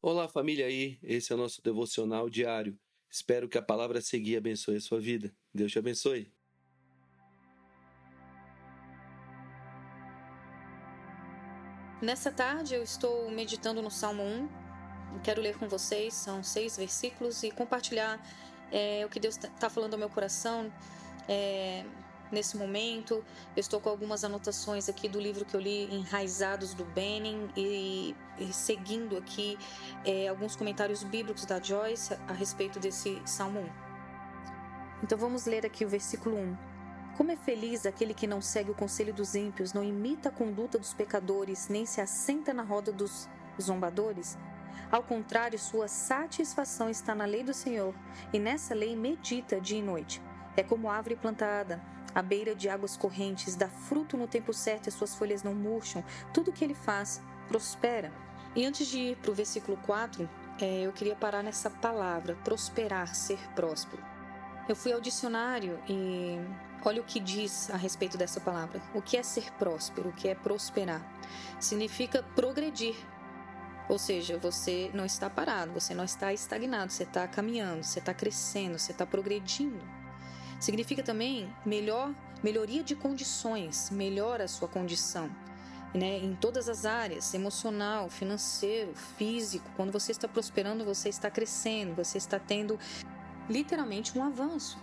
Olá, família aí. Esse é o nosso devocional diário. Espero que a palavra seguir abençoe a sua vida. Deus te abençoe. Nessa tarde eu estou meditando no Salmo 1. Quero ler com vocês, são seis versículos, e compartilhar é, o que Deus está falando ao meu coração. É, nesse momento. Eu estou com algumas anotações aqui do livro que eu li, Enraizados do Benning, e, e seguindo aqui é, alguns comentários bíblicos da Joyce a, respeito desse Salmo 1. Então vamos ler aqui o versículo 1. Como é feliz aquele que não segue o conselho dos ímpios, não imita a conduta dos pecadores, nem se assenta na roda dos zombadores? Ao contrário, sua satisfação está na lei do Senhor, e nessa lei medita dia e noite. É como árvore plantada à beira de águas correntes, dá fruto no tempo certo e as suas folhas não murcham. Tudo que ele faz prospera. E antes de ir para o versículo 4, é, eu queria parar nessa palavra, prosperar, ser próspero. Eu fui ao dicionário e olha o que diz a respeito dessa palavra. O que é ser próspero? O que é prosperar? Significa progredir. Ou seja, você não está parado, você não está estagnado, você está caminhando, você está crescendo, você está progredindo. Significa também melhor, melhoria de condições, melhora a sua condição. Né, em todas as áreas, emocional, financeiro, físico. Quando você está prosperando, você está crescendo, você está tendo literalmente um avanço.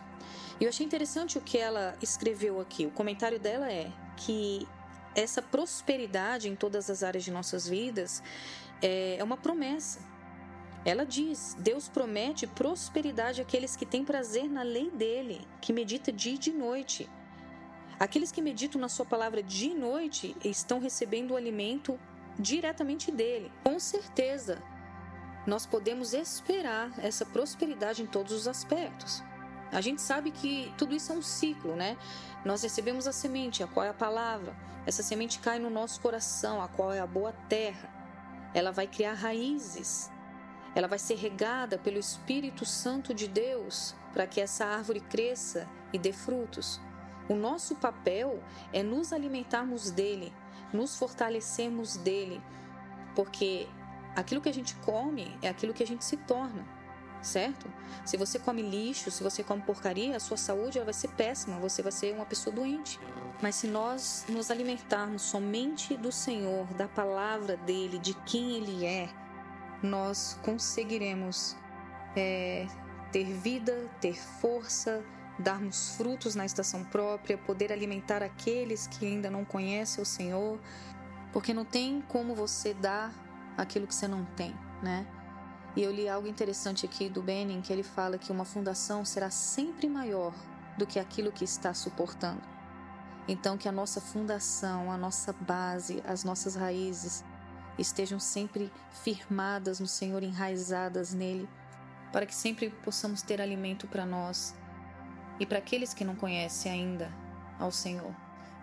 E eu achei interessante o que ela escreveu aqui. O comentário dela é que essa prosperidade em todas as áreas de nossas vidas é, é uma promessa. Ela diz: Deus promete prosperidade àqueles que têm prazer na lei dele, que medita dia e de noite. Aqueles que meditam na sua palavra dia e noite estão recebendo o alimento diretamente dele. Com certeza, nós podemos esperar essa prosperidade em todos os aspectos. A gente sabe que tudo isso é um ciclo, né? Nós recebemos a semente, a qual é a palavra. Essa semente cai no nosso coração, a qual é a boa terra. Ela vai criar raízes ela vai ser regada pelo Espírito Santo de Deus para que essa árvore cresça e dê frutos. O nosso papel é nos alimentarmos dele, nos fortalecermos dele, porque aquilo que a gente come é aquilo que a gente se torna, certo? Se você come lixo, se você come porcaria, a sua saúde vai ser péssima, você vai ser uma pessoa doente. Mas se nós nos alimentarmos somente do Senhor, da palavra dele, de quem ele é, nós conseguiremos é, ter vida, ter força, darmos frutos na estação própria, poder alimentar aqueles que ainda não conhecem o Senhor, porque não tem como você dar aquilo que você não tem, né? E eu li algo interessante aqui do Benin que ele fala que uma fundação será sempre maior do que aquilo que está suportando. Então, que a nossa fundação, a nossa base, as nossas raízes estejam sempre firmadas no Senhor, enraizadas nele, para que sempre possamos ter alimento para nós e para aqueles que não conhecem ainda ao Senhor.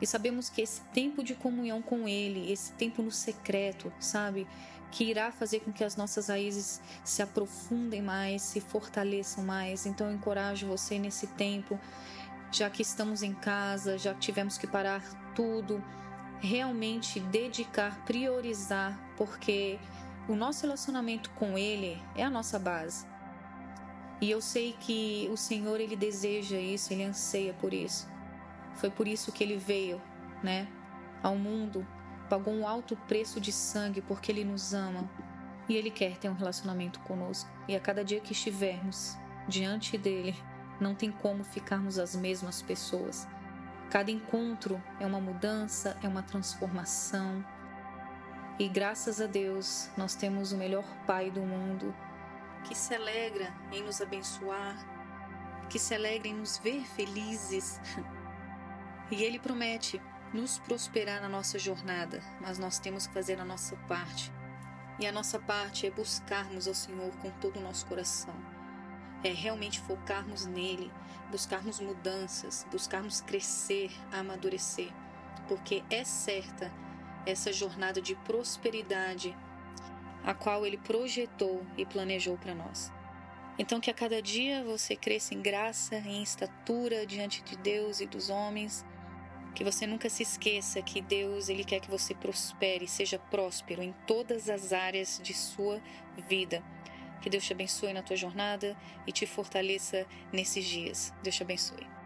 E sabemos que esse tempo de comunhão com Ele, esse tempo no secreto, sabe, que irá fazer com que as nossas raízes se aprofundem mais, se fortaleçam mais. Então eu encorajo você nesse tempo, já que estamos em casa, já tivemos que parar tudo, realmente dedicar, priorizar, porque o nosso relacionamento com Ele é a nossa base. E eu sei que o Senhor ele deseja isso, ele anseia por isso. Foi por isso que ele veio, né, ao mundo, pagou um alto preço de sangue porque ele nos ama e ele quer ter um relacionamento conosco. E a cada dia que estivermos diante dele, não tem como ficarmos as mesmas pessoas. Cada encontro é uma mudança, é uma transformação. E graças a Deus, nós temos o melhor Pai do mundo que se alegra em nos abençoar, que se alegra em nos ver felizes. E Ele promete nos prosperar na nossa jornada, mas nós temos que fazer a nossa parte. E a nossa parte é buscarmos ao Senhor com todo o nosso coração é realmente focarmos nele, buscarmos mudanças, buscarmos crescer, amadurecer, porque é certa essa jornada de prosperidade a qual ele projetou e planejou para nós. Então, que a cada dia você cresça em graça, em estatura diante de Deus e dos homens, Que você nunca se esqueça que Deus ele quer que você prospere, seja próspero em todas as áreas de sua vida. Que Deus te abençoe na tua jornada e te fortaleça nesses dias. Deus te abençoe.